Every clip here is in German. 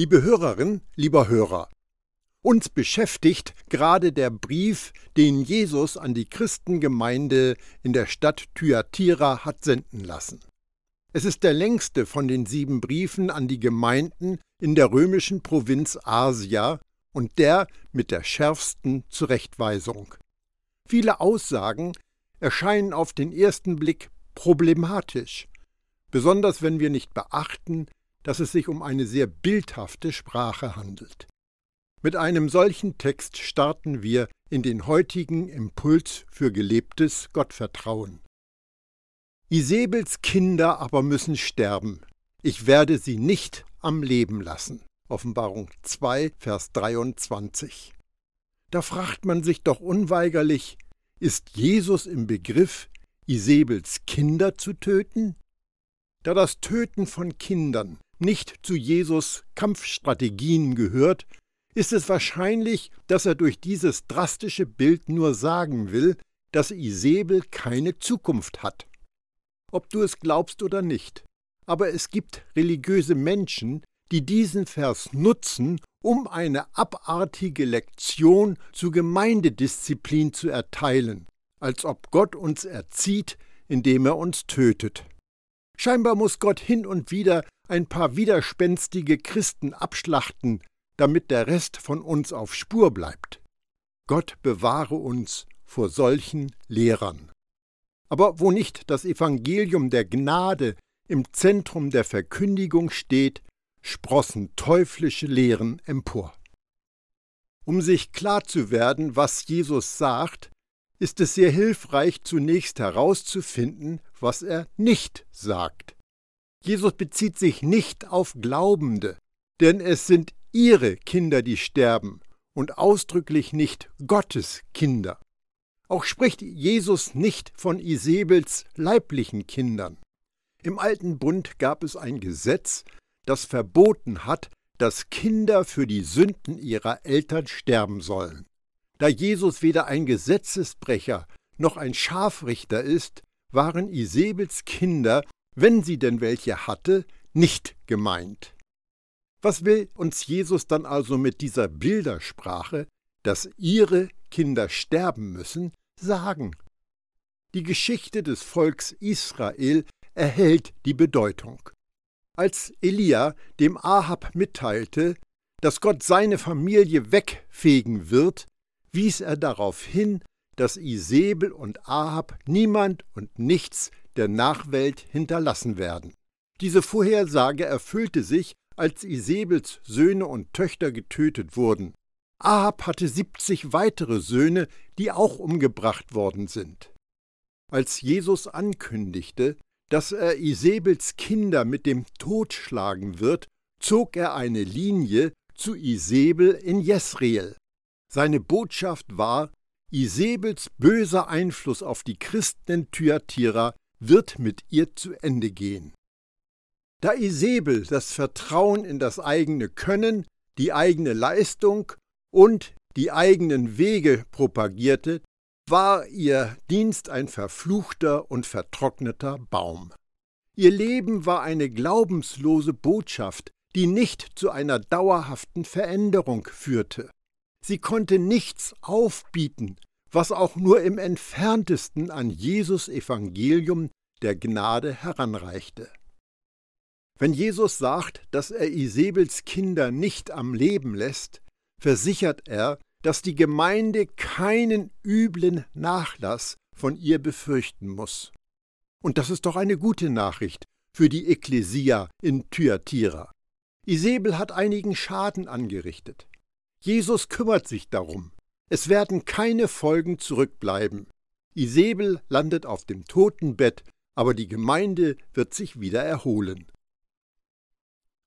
Liebe Hörerin, lieber Hörer, uns beschäftigt gerade der Brief, den Jesus an die Christengemeinde in der Stadt Thyatira hat senden lassen. Es ist der längste von den sieben Briefen an die Gemeinden in der römischen Provinz Asia und der mit der schärfsten Zurechtweisung. Viele Aussagen erscheinen auf den ersten Blick problematisch, besonders wenn wir nicht beachten, dass es sich um eine sehr bildhafte Sprache handelt. Mit einem solchen Text starten wir in den heutigen Impuls für gelebtes Gottvertrauen. Isabels Kinder aber müssen sterben. Ich werde sie nicht am Leben lassen. Offenbarung 2, Vers 23. Da fragt man sich doch unweigerlich, ist Jesus im Begriff, Isabels Kinder zu töten? Da das Töten von Kindern nicht zu Jesus Kampfstrategien gehört, ist es wahrscheinlich, dass er durch dieses drastische Bild nur sagen will, dass Isabel keine Zukunft hat. Ob du es glaubst oder nicht. Aber es gibt religiöse Menschen, die diesen Vers nutzen, um eine abartige Lektion zu Gemeindedisziplin zu erteilen, als ob Gott uns erzieht, indem er uns tötet. Scheinbar muss Gott hin und wieder ein paar widerspenstige Christen abschlachten, damit der Rest von uns auf Spur bleibt. Gott bewahre uns vor solchen Lehrern. Aber wo nicht das Evangelium der Gnade im Zentrum der Verkündigung steht, sprossen teuflische Lehren empor. Um sich klar zu werden, was Jesus sagt, ist es sehr hilfreich, zunächst herauszufinden, was er nicht sagt. Jesus bezieht sich nicht auf Glaubende, denn es sind ihre Kinder, die sterben, und ausdrücklich nicht Gottes Kinder. Auch spricht Jesus nicht von Isabels leiblichen Kindern. Im alten Bund gab es ein Gesetz, das verboten hat, dass Kinder für die Sünden ihrer Eltern sterben sollen. Da Jesus weder ein Gesetzesbrecher noch ein Scharfrichter ist, waren Isabels Kinder wenn sie denn welche hatte, nicht gemeint. Was will uns Jesus dann also mit dieser Bildersprache, dass ihre Kinder sterben müssen, sagen? Die Geschichte des Volks Israel erhält die Bedeutung. Als Elia dem Ahab mitteilte, dass Gott seine Familie wegfegen wird, wies er darauf hin, dass Isabel und Ahab niemand und nichts der Nachwelt hinterlassen werden. Diese Vorhersage erfüllte sich, als Isebels Söhne und Töchter getötet wurden. Ahab hatte 70 weitere Söhne, die auch umgebracht worden sind. Als Jesus ankündigte, dass er Isebels Kinder mit dem Tod schlagen wird, zog er eine Linie zu Isebel in Jesreel. Seine Botschaft war, Isebels böser Einfluss auf die Christen in Thyatira wird mit ihr zu Ende gehen. Da Isabel das Vertrauen in das eigene Können, die eigene Leistung und die eigenen Wege propagierte, war ihr Dienst ein verfluchter und vertrockneter Baum. Ihr Leben war eine glaubenslose Botschaft, die nicht zu einer dauerhaften Veränderung führte. Sie konnte nichts aufbieten, was auch nur im entferntesten an Jesus Evangelium der Gnade heranreichte. Wenn Jesus sagt, dass er Isabels Kinder nicht am Leben lässt, versichert er, dass die Gemeinde keinen üblen Nachlass von ihr befürchten muss. Und das ist doch eine gute Nachricht für die Ekklesia in Thyatira. Isabel hat einigen Schaden angerichtet. Jesus kümmert sich darum. Es werden keine Folgen zurückbleiben. Isabel landet auf dem Totenbett, aber die Gemeinde wird sich wieder erholen.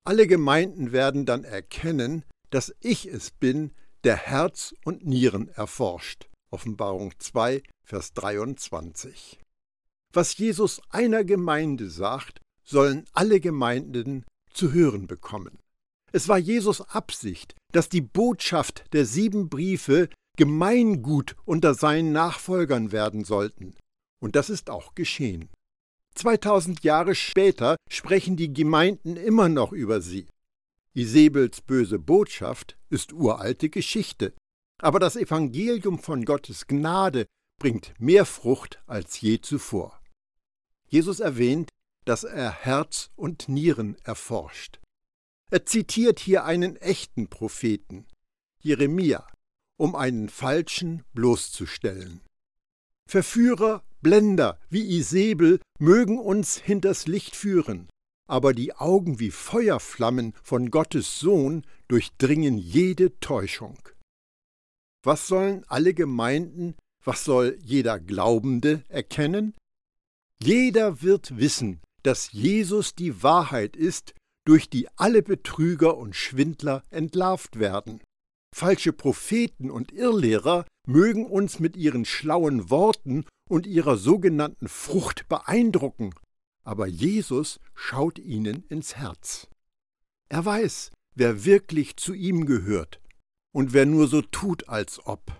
Alle Gemeinden werden dann erkennen, dass ich es bin, der Herz und Nieren erforscht. Offenbarung 2, Vers 23. Was Jesus einer Gemeinde sagt, sollen alle Gemeinden zu hören bekommen. Es war Jesus Absicht, dass die Botschaft der sieben Briefe Gemeingut unter seinen Nachfolgern werden sollten. Und das ist auch geschehen. 2000 Jahre später sprechen die Gemeinden immer noch über sie. Isabels böse Botschaft ist uralte Geschichte, aber das Evangelium von Gottes Gnade bringt mehr Frucht als je zuvor. Jesus erwähnt, dass er Herz und Nieren erforscht. Er zitiert hier einen echten Propheten, Jeremia, um einen falschen bloßzustellen. Verführer, Blender wie Isabel mögen uns hinters Licht führen, aber die Augen wie Feuerflammen von Gottes Sohn durchdringen jede Täuschung. Was sollen alle Gemeinden, was soll jeder Glaubende erkennen? Jeder wird wissen, dass Jesus die Wahrheit ist, durch die alle Betrüger und Schwindler entlarvt werden. Falsche Propheten und Irrlehrer mögen uns mit ihren schlauen Worten und ihrer sogenannten Frucht beeindrucken, aber Jesus schaut ihnen ins Herz. Er weiß, wer wirklich zu ihm gehört und wer nur so tut, als ob.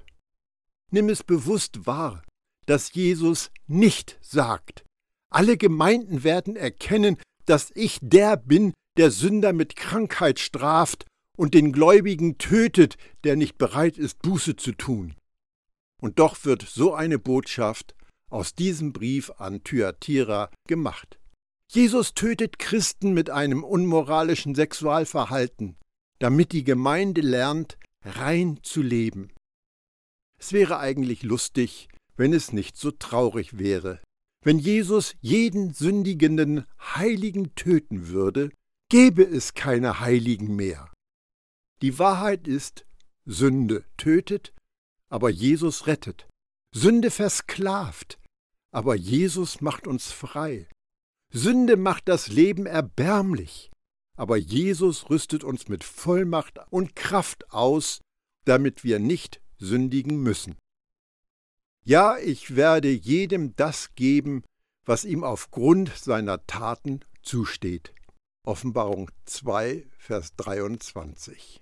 Nimm es bewusst wahr, dass Jesus nicht sagt, alle Gemeinden werden erkennen, dass ich der bin, der Sünder mit Krankheit straft und den Gläubigen tötet, der nicht bereit ist, Buße zu tun. Und doch wird so eine Botschaft aus diesem Brief an Thyatira gemacht. Jesus tötet Christen mit einem unmoralischen Sexualverhalten, damit die Gemeinde lernt, rein zu leben. Es wäre eigentlich lustig, wenn es nicht so traurig wäre. Wenn Jesus jeden sündigenden Heiligen töten würde, gäbe es keine Heiligen mehr. Die Wahrheit ist, Sünde tötet, aber Jesus rettet. Sünde versklavt, aber Jesus macht uns frei. Sünde macht das Leben erbärmlich, aber Jesus rüstet uns mit Vollmacht und Kraft aus, damit wir nicht sündigen müssen. Ja, ich werde jedem das geben, was ihm aufgrund seiner Taten zusteht. Offenbarung 2, Vers 23.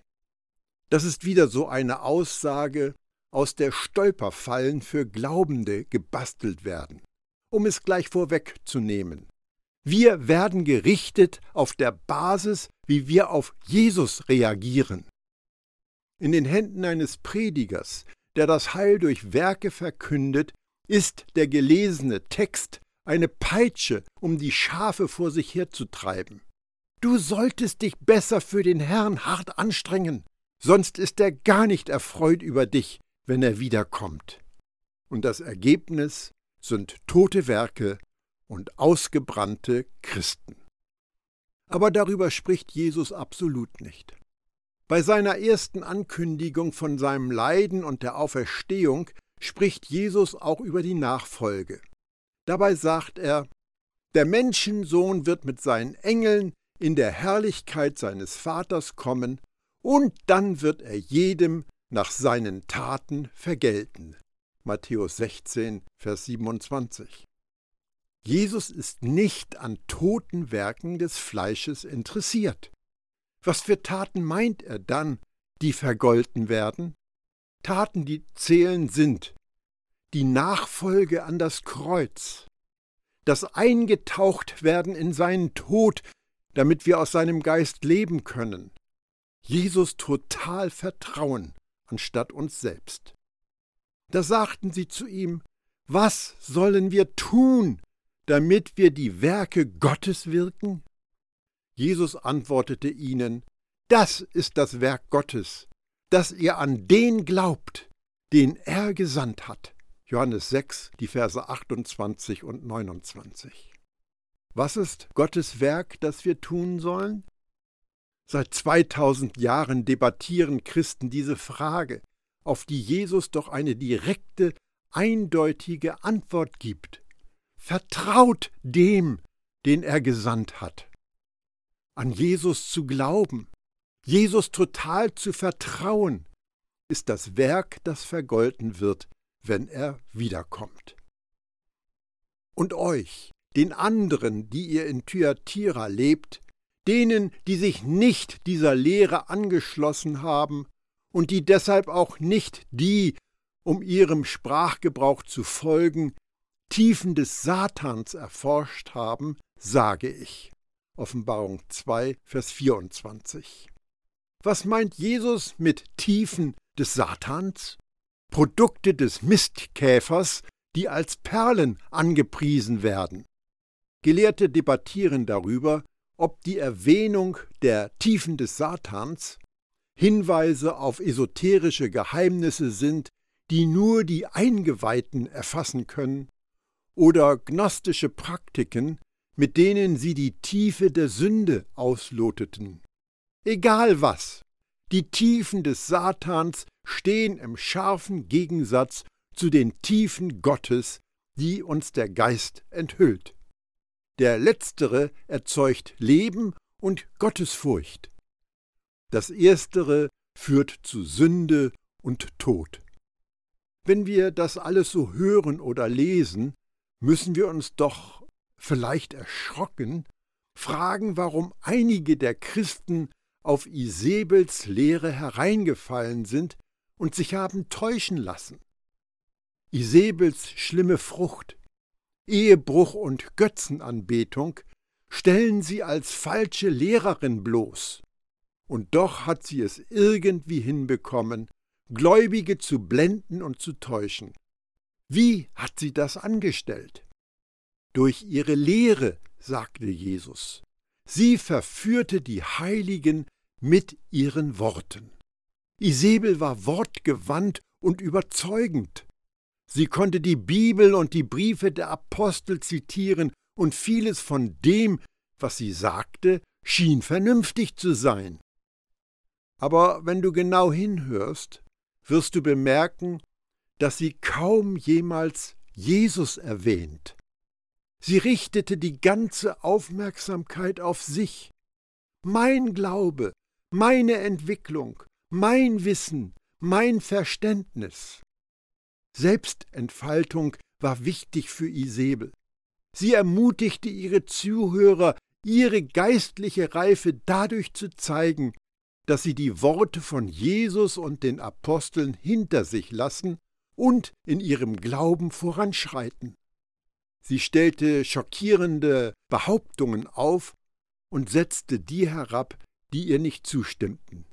Das ist wieder so eine Aussage, aus der Stolperfallen für Glaubende gebastelt werden. Um es gleich vorwegzunehmen. Wir werden gerichtet auf der Basis, wie wir auf Jesus reagieren. In den Händen eines Predigers, der das Heil durch Werke verkündet, ist der gelesene Text eine Peitsche, um die Schafe vor sich herzutreiben. Du solltest dich besser für den Herrn hart anstrengen sonst ist er gar nicht erfreut über dich, wenn er wiederkommt. Und das Ergebnis sind tote Werke und ausgebrannte Christen. Aber darüber spricht Jesus absolut nicht. Bei seiner ersten Ankündigung von seinem Leiden und der Auferstehung spricht Jesus auch über die Nachfolge. Dabei sagt er, der Menschensohn wird mit seinen Engeln in der Herrlichkeit seines Vaters kommen und dann wird er jedem nach seinen Taten vergelten. Matthäus 16, Vers 27. Jesus ist nicht an toten Werken des Fleisches interessiert. Was für Taten meint er dann, die vergolten werden? Taten, die zählen sind die Nachfolge an das Kreuz, das Eingetauchtwerden in seinen Tod, damit wir aus seinem Geist leben können, Jesus total vertrauen, anstatt uns selbst. Da sagten sie zu ihm, was sollen wir tun, damit wir die Werke Gottes wirken? Jesus antwortete ihnen, das ist das Werk Gottes, dass ihr an den glaubt, den er gesandt hat. Johannes 6, die Verse 28 und 29. Was ist Gottes Werk, das wir tun sollen? Seit 2000 Jahren debattieren Christen diese Frage, auf die Jesus doch eine direkte, eindeutige Antwort gibt. Vertraut dem, den er gesandt hat. An Jesus zu glauben, Jesus total zu vertrauen, ist das Werk, das vergolten wird, wenn er wiederkommt. Und euch, den anderen, die ihr in Thyatira lebt, denen, die sich nicht dieser Lehre angeschlossen haben und die deshalb auch nicht die, um ihrem Sprachgebrauch zu folgen, Tiefen des Satans erforscht haben, sage ich. Offenbarung 2, Vers 24. Was meint Jesus mit Tiefen des Satans? Produkte des Mistkäfers, die als Perlen angepriesen werden. Gelehrte debattieren darüber, ob die Erwähnung der Tiefen des Satans Hinweise auf esoterische Geheimnisse sind, die nur die Eingeweihten erfassen können, oder gnostische Praktiken, mit denen sie die Tiefe der Sünde ausloteten. Egal was, die Tiefen des Satans stehen im scharfen Gegensatz zu den Tiefen Gottes, die uns der Geist enthüllt. Der letztere erzeugt Leben und Gottesfurcht. Das erstere führt zu Sünde und Tod. Wenn wir das alles so hören oder lesen, müssen wir uns doch vielleicht erschrocken fragen, warum einige der Christen auf Isebels Lehre hereingefallen sind und sich haben täuschen lassen. Isebels schlimme Frucht, Ehebruch und Götzenanbetung stellen sie als falsche Lehrerin bloß. Und doch hat sie es irgendwie hinbekommen, Gläubige zu blenden und zu täuschen. Wie hat sie das angestellt? Durch ihre Lehre, sagte Jesus. Sie verführte die Heiligen mit ihren Worten. Isabel war wortgewandt und überzeugend. Sie konnte die Bibel und die Briefe der Apostel zitieren, und vieles von dem, was sie sagte, schien vernünftig zu sein. Aber wenn du genau hinhörst, wirst du bemerken, dass sie kaum jemals Jesus erwähnt. Sie richtete die ganze Aufmerksamkeit auf sich. Mein Glaube, meine Entwicklung, mein Wissen, mein Verständnis. Selbstentfaltung war wichtig für Isabel. Sie ermutigte ihre Zuhörer, ihre geistliche Reife dadurch zu zeigen, dass sie die Worte von Jesus und den Aposteln hinter sich lassen und in ihrem Glauben voranschreiten. Sie stellte schockierende Behauptungen auf und setzte die herab, die ihr nicht zustimmten.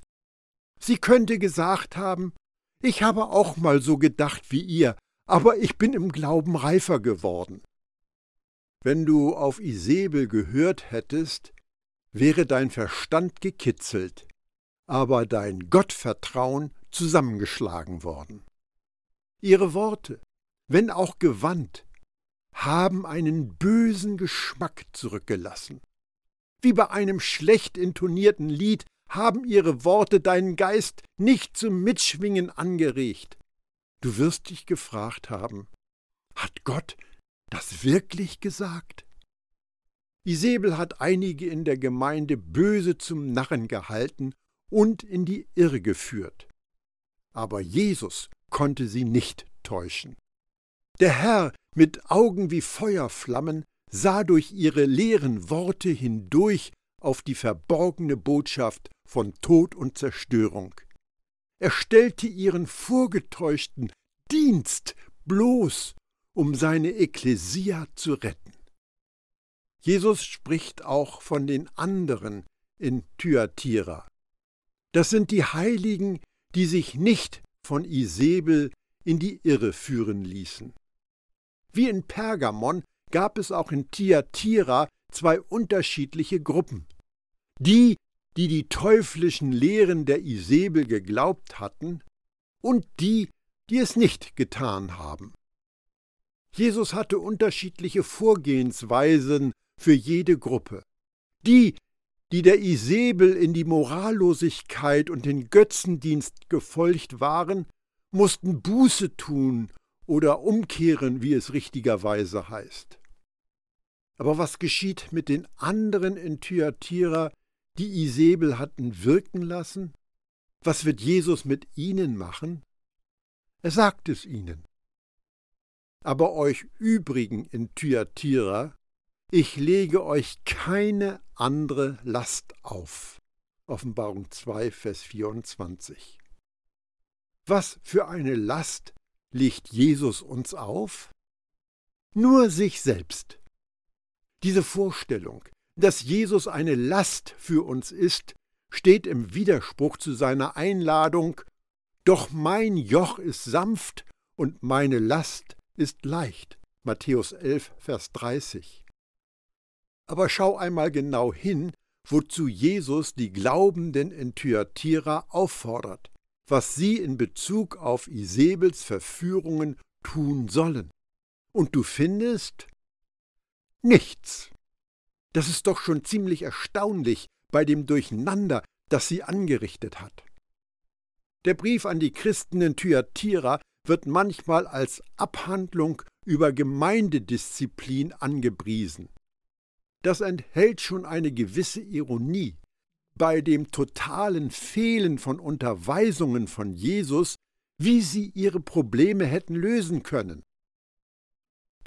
Sie könnte gesagt haben, ich habe auch mal so gedacht wie ihr, aber ich bin im Glauben reifer geworden. Wenn du auf Isabel gehört hättest, wäre dein Verstand gekitzelt, aber dein Gottvertrauen zusammengeschlagen worden. Ihre Worte, wenn auch gewandt, haben einen bösen Geschmack zurückgelassen. Wie bei einem schlecht intonierten Lied haben ihre Worte deinen Geist nicht zum Mitschwingen angeregt. Du wirst dich gefragt haben, hat Gott das wirklich gesagt? Isabel hat einige in der Gemeinde böse zum Narren gehalten und in die Irre geführt. Aber Jesus konnte sie nicht täuschen. Der Herr mit Augen wie Feuerflammen sah durch ihre leeren Worte hindurch auf die verborgene Botschaft von Tod und Zerstörung. Er stellte ihren vorgetäuschten Dienst bloß, um seine Ekklesia zu retten. Jesus spricht auch von den anderen in Thyatira. Das sind die Heiligen, die sich nicht von Isabel in die Irre führen ließen. Wie in Pergamon gab es auch in Thyatira zwei unterschiedliche Gruppen. Die, die die teuflischen Lehren der Isabel geglaubt hatten, und die, die es nicht getan haben. Jesus hatte unterschiedliche Vorgehensweisen für jede Gruppe. Die, die der Isabel in die Morallosigkeit und den Götzendienst gefolgt waren, mussten Buße tun oder umkehren, wie es richtigerweise heißt. Aber was geschieht mit den anderen in Thyatira, die Isabel hatten wirken lassen? Was wird Jesus mit ihnen machen? Er sagt es ihnen. Aber euch übrigen in Thyatira, ich lege euch keine andere Last auf. Offenbarung 2, Vers 24. Was für eine Last legt Jesus uns auf? Nur sich selbst. Diese Vorstellung, dass Jesus eine Last für uns ist, steht im Widerspruch zu seiner Einladung, Doch mein Joch ist sanft und meine Last ist leicht. Matthäus 11, Vers 30. Aber schau einmal genau hin, wozu Jesus die Glaubenden in Thyatira auffordert, was sie in Bezug auf Isabels Verführungen tun sollen. Und du findest nichts. Das ist doch schon ziemlich erstaunlich bei dem Durcheinander, das sie angerichtet hat. Der Brief an die Christen in Thyatira wird manchmal als Abhandlung über Gemeindedisziplin angepriesen. Das enthält schon eine gewisse Ironie. Bei dem totalen Fehlen von Unterweisungen von Jesus, wie sie ihre Probleme hätten lösen können.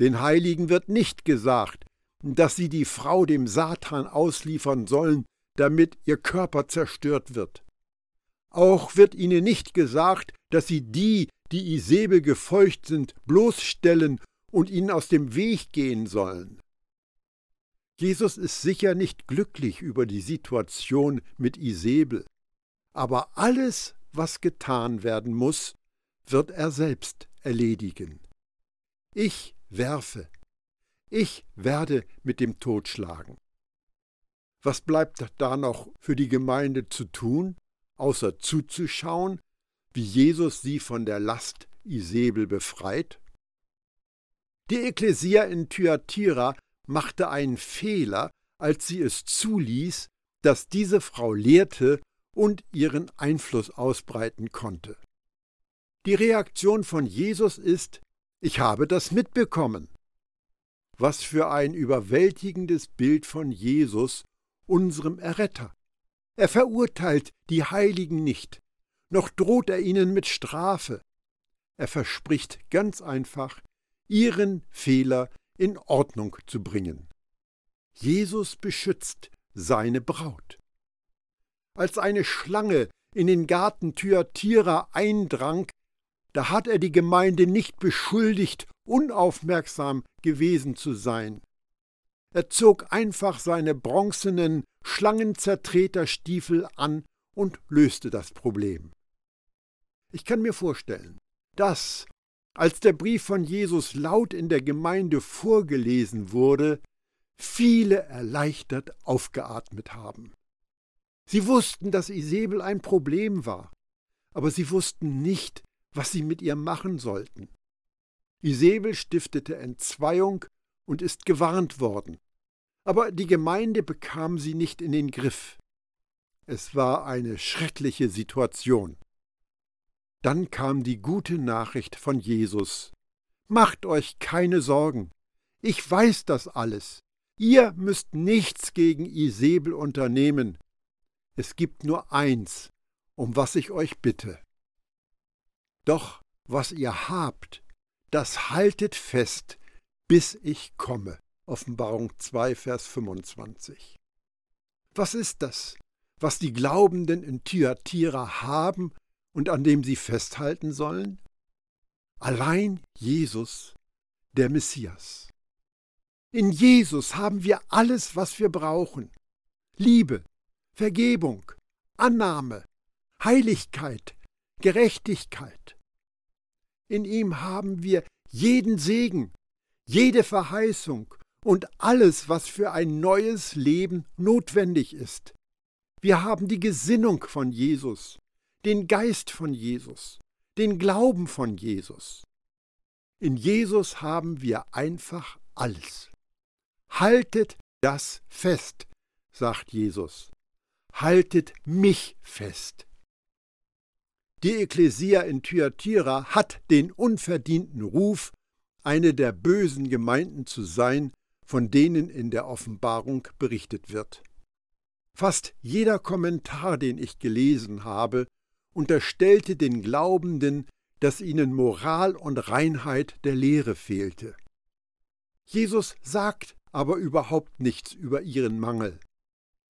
Den Heiligen wird nicht gesagt, dass sie die Frau dem Satan ausliefern sollen, damit ihr Körper zerstört wird. Auch wird ihnen nicht gesagt, dass sie die, die Isabel gefolgt sind, bloßstellen und ihnen aus dem Weg gehen sollen. Jesus ist sicher nicht glücklich über die Situation mit Isabel, aber alles, was getan werden muss, wird er selbst erledigen. Ich werfe, ich werde mit dem Tod schlagen. Was bleibt da noch für die Gemeinde zu tun, außer zuzuschauen, wie Jesus sie von der Last Isabel befreit? Die Ekklesia in Thyatira machte einen Fehler, als sie es zuließ, dass diese Frau lehrte und ihren Einfluss ausbreiten konnte. Die Reaktion von Jesus ist, ich habe das mitbekommen. Was für ein überwältigendes Bild von Jesus, unserem Erretter. Er verurteilt die Heiligen nicht, noch droht er ihnen mit Strafe. Er verspricht ganz einfach, ihren Fehler in Ordnung zu bringen. Jesus beschützt seine Braut. Als eine Schlange in den Garten Thyatira eindrang, da hat er die Gemeinde nicht beschuldigt, unaufmerksam gewesen zu sein. Er zog einfach seine bronzenen Schlangenzertreterstiefel an und löste das Problem. Ich kann mir vorstellen, dass, als der Brief von Jesus laut in der Gemeinde vorgelesen wurde, viele erleichtert aufgeatmet haben. Sie wussten, dass Isabel ein Problem war, aber sie wussten nicht, was sie mit ihr machen sollten. Isabel stiftete Entzweiung und ist gewarnt worden. Aber die Gemeinde bekam sie nicht in den Griff. Es war eine schreckliche Situation. Dann kam die gute Nachricht von Jesus. Macht euch keine Sorgen. Ich weiß das alles. Ihr müsst nichts gegen Isabel unternehmen. Es gibt nur eins, um was ich euch bitte. Doch was ihr habt, das haltet fest, bis ich komme. Offenbarung 2, Vers 25. Was ist das, was die Glaubenden in Thyatira haben und an dem sie festhalten sollen? Allein Jesus, der Messias. In Jesus haben wir alles, was wir brauchen. Liebe, Vergebung, Annahme, Heiligkeit, Gerechtigkeit. In ihm haben wir jeden Segen, jede Verheißung und alles, was für ein neues Leben notwendig ist. Wir haben die Gesinnung von Jesus, den Geist von Jesus, den Glauben von Jesus. In Jesus haben wir einfach alles. Haltet das fest, sagt Jesus. Haltet mich fest. Die Ekklesia in Thyatira hat den unverdienten Ruf, eine der bösen Gemeinden zu sein, von denen in der Offenbarung berichtet wird. Fast jeder Kommentar, den ich gelesen habe, unterstellte den Glaubenden, dass ihnen Moral und Reinheit der Lehre fehlte. Jesus sagt aber überhaupt nichts über ihren Mangel.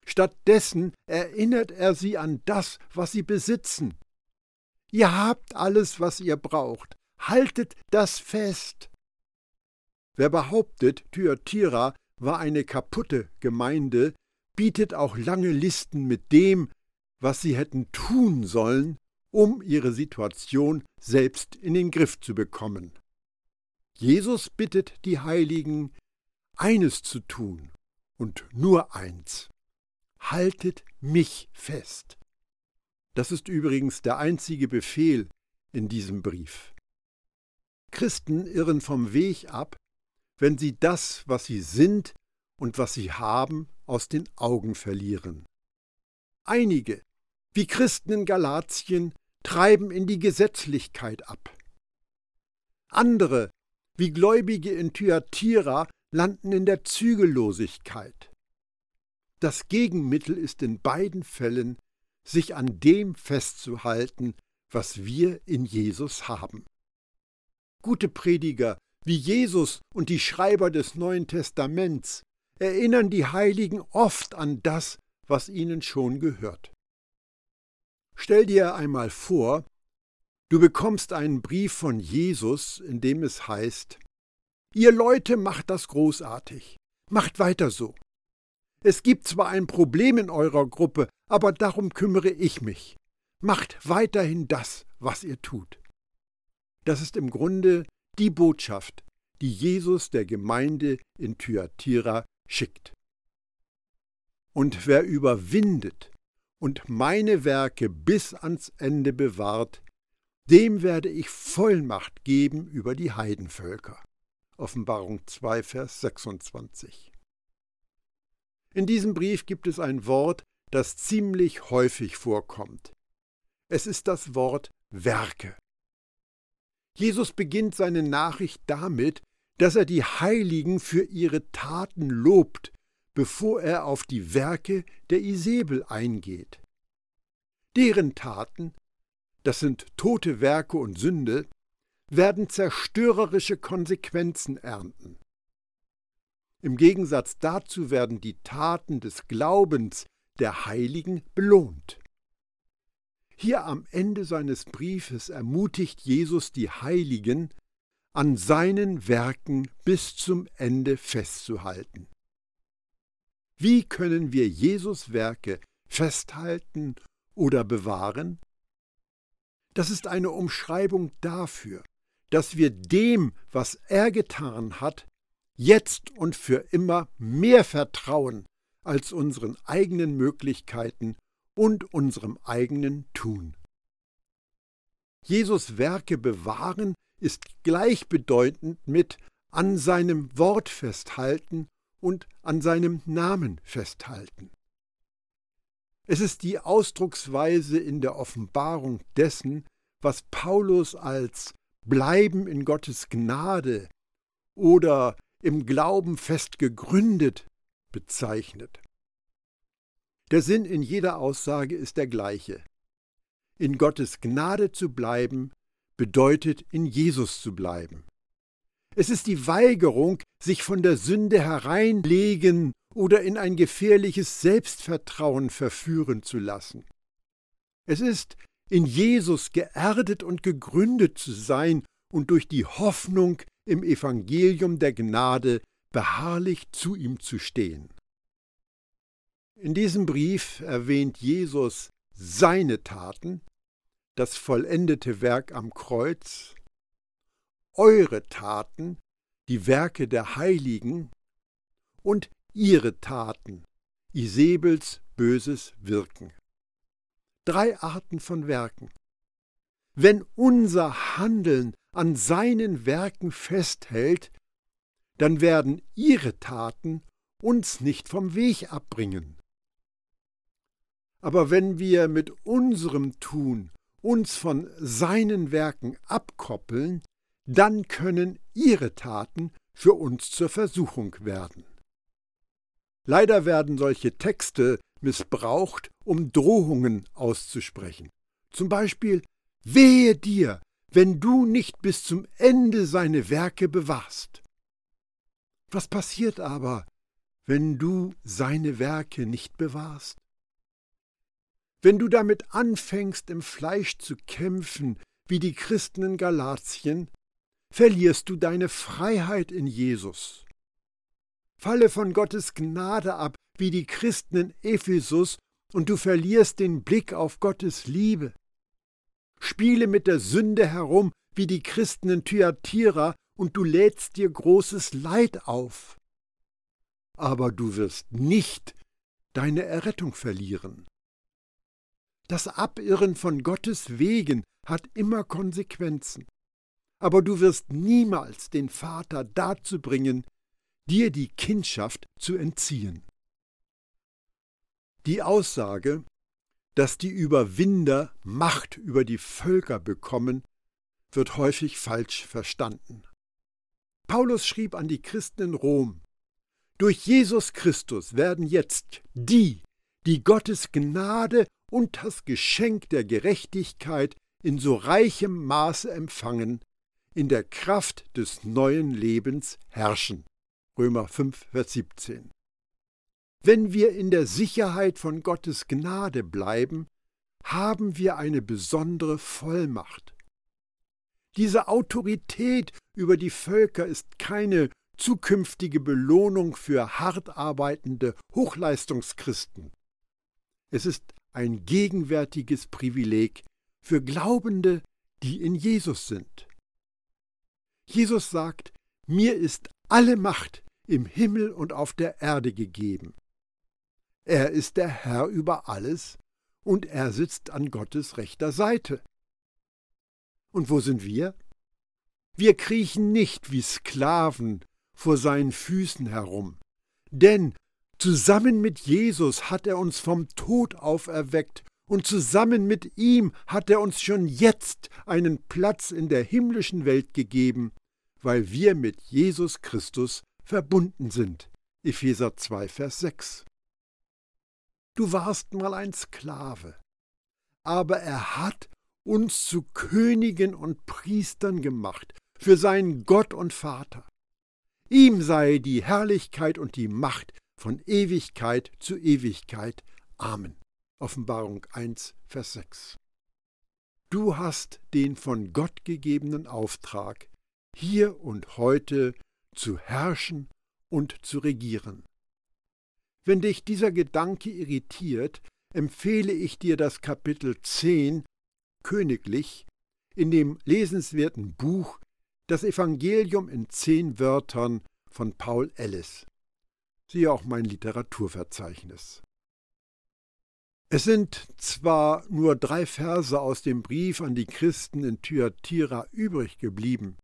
Stattdessen erinnert er sie an das, was sie besitzen. Ihr habt alles, was ihr braucht. Haltet das fest. Wer behauptet, Thyatira war eine kaputte Gemeinde, bietet auch lange Listen mit dem, was sie hätten tun sollen, um ihre Situation selbst in den Griff zu bekommen. Jesus bittet die Heiligen, eines zu tun und nur eins. Haltet mich fest. Das ist übrigens der einzige Befehl in diesem Brief. Christen irren vom Weg ab, wenn sie das, was sie sind und was sie haben, aus den Augen verlieren. Einige, wie Christen in Galatien, treiben in die Gesetzlichkeit ab. Andere, wie Gläubige in Thyatira, landen in der Zügellosigkeit. Das Gegenmittel ist in beiden Fällen, sich an dem festzuhalten, was wir in Jesus haben. Gute Prediger wie Jesus und die Schreiber des Neuen Testaments erinnern die Heiligen oft an das, was ihnen schon gehört. Stell dir einmal vor, du bekommst einen Brief von Jesus, in dem es heißt, Ihr Leute macht das großartig, macht weiter so. Es gibt zwar ein Problem in eurer Gruppe, aber darum kümmere ich mich. Macht weiterhin das, was ihr tut. Das ist im Grunde die Botschaft, die Jesus der Gemeinde in Thyatira schickt. Und wer überwindet und meine Werke bis ans Ende bewahrt, dem werde ich Vollmacht geben über die Heidenvölker. Offenbarung 2, Vers 26. In diesem Brief gibt es ein Wort, das ziemlich häufig vorkommt. Es ist das Wort Werke. Jesus beginnt seine Nachricht damit, dass er die Heiligen für ihre Taten lobt, bevor er auf die Werke der Isabel eingeht. Deren Taten, das sind tote Werke und Sünde, werden zerstörerische Konsequenzen ernten. Im Gegensatz dazu werden die Taten des Glaubens der Heiligen belohnt. Hier am Ende seines Briefes ermutigt Jesus die Heiligen, an seinen Werken bis zum Ende festzuhalten. Wie können wir Jesus Werke festhalten oder bewahren? Das ist eine Umschreibung dafür, dass wir dem, was er getan hat, jetzt und für immer mehr vertrauen als unseren eigenen Möglichkeiten und unserem eigenen Tun. Jesus Werke bewahren ist gleichbedeutend mit an seinem Wort festhalten und an seinem Namen festhalten. Es ist die Ausdrucksweise in der Offenbarung dessen, was Paulus als Bleiben in Gottes Gnade oder im Glauben fest gegründet bezeichnet. Der Sinn in jeder Aussage ist der gleiche. In Gottes Gnade zu bleiben bedeutet in Jesus zu bleiben. Es ist die Weigerung, sich von der Sünde hereinlegen oder in ein gefährliches Selbstvertrauen verführen zu lassen. Es ist, in Jesus geerdet und gegründet zu sein und durch die Hoffnung im Evangelium der Gnade beharrlich zu ihm zu stehen. In diesem Brief erwähnt Jesus seine Taten, das vollendete Werk am Kreuz, eure Taten, die Werke der Heiligen, und ihre Taten, Isebels böses Wirken. Drei Arten von Werken. Wenn unser Handeln an seinen Werken festhält, dann werden ihre Taten uns nicht vom Weg abbringen. Aber wenn wir mit unserem Tun uns von seinen Werken abkoppeln, dann können ihre Taten für uns zur Versuchung werden. Leider werden solche Texte missbraucht, um Drohungen auszusprechen. Zum Beispiel Wehe dir, wenn du nicht bis zum Ende seine Werke bewahrst. Was passiert aber, wenn du seine Werke nicht bewahrst? Wenn du damit anfängst, im Fleisch zu kämpfen, wie die Christen in Galatien, verlierst du deine Freiheit in Jesus. Falle von Gottes Gnade ab, wie die Christen in Ephesus, und du verlierst den Blick auf Gottes Liebe. Spiele mit der Sünde herum wie die Christen in Thyatira und du lädst dir großes Leid auf. Aber du wirst nicht deine Errettung verlieren. Das Abirren von Gottes Wegen hat immer Konsequenzen. Aber du wirst niemals den Vater dazu bringen, dir die Kindschaft zu entziehen. Die Aussage, dass die Überwinder Macht über die Völker bekommen, wird häufig falsch verstanden. Paulus schrieb an die Christen in Rom, durch Jesus Christus werden jetzt die, die Gottes Gnade und das Geschenk der Gerechtigkeit in so reichem Maße empfangen, in der Kraft des neuen Lebens herrschen. Römer 5, Vers 17. Wenn wir in der Sicherheit von Gottes Gnade bleiben, haben wir eine besondere Vollmacht. Diese Autorität über die Völker ist keine zukünftige Belohnung für hart arbeitende Hochleistungschristen. Es ist ein gegenwärtiges Privileg für Glaubende, die in Jesus sind. Jesus sagt, mir ist alle Macht im Himmel und auf der Erde gegeben. Er ist der Herr über alles und er sitzt an Gottes rechter Seite. Und wo sind wir? Wir kriechen nicht wie Sklaven vor seinen Füßen herum, denn zusammen mit Jesus hat er uns vom Tod auferweckt und zusammen mit ihm hat er uns schon jetzt einen Platz in der himmlischen Welt gegeben, weil wir mit Jesus Christus verbunden sind. Epheser 2, Vers 6. Du warst mal ein Sklave, aber er hat uns zu Königen und Priestern gemacht für seinen Gott und Vater. Ihm sei die Herrlichkeit und die Macht von Ewigkeit zu Ewigkeit. Amen. Offenbarung 1, Vers 6. Du hast den von Gott gegebenen Auftrag, hier und heute zu herrschen und zu regieren. Wenn dich dieser Gedanke irritiert, empfehle ich dir das Kapitel 10 Königlich in dem lesenswerten Buch Das Evangelium in zehn Wörtern von Paul Ellis. Siehe auch mein Literaturverzeichnis. Es sind zwar nur drei Verse aus dem Brief an die Christen in Thyatira übrig geblieben,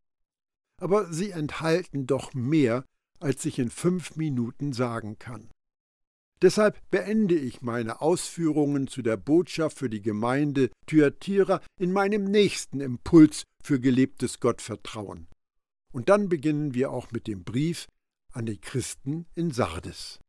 aber sie enthalten doch mehr, als ich in fünf Minuten sagen kann. Deshalb beende ich meine Ausführungen zu der Botschaft für die Gemeinde Thyatira in meinem nächsten Impuls für gelebtes Gottvertrauen. Und dann beginnen wir auch mit dem Brief an die Christen in Sardes.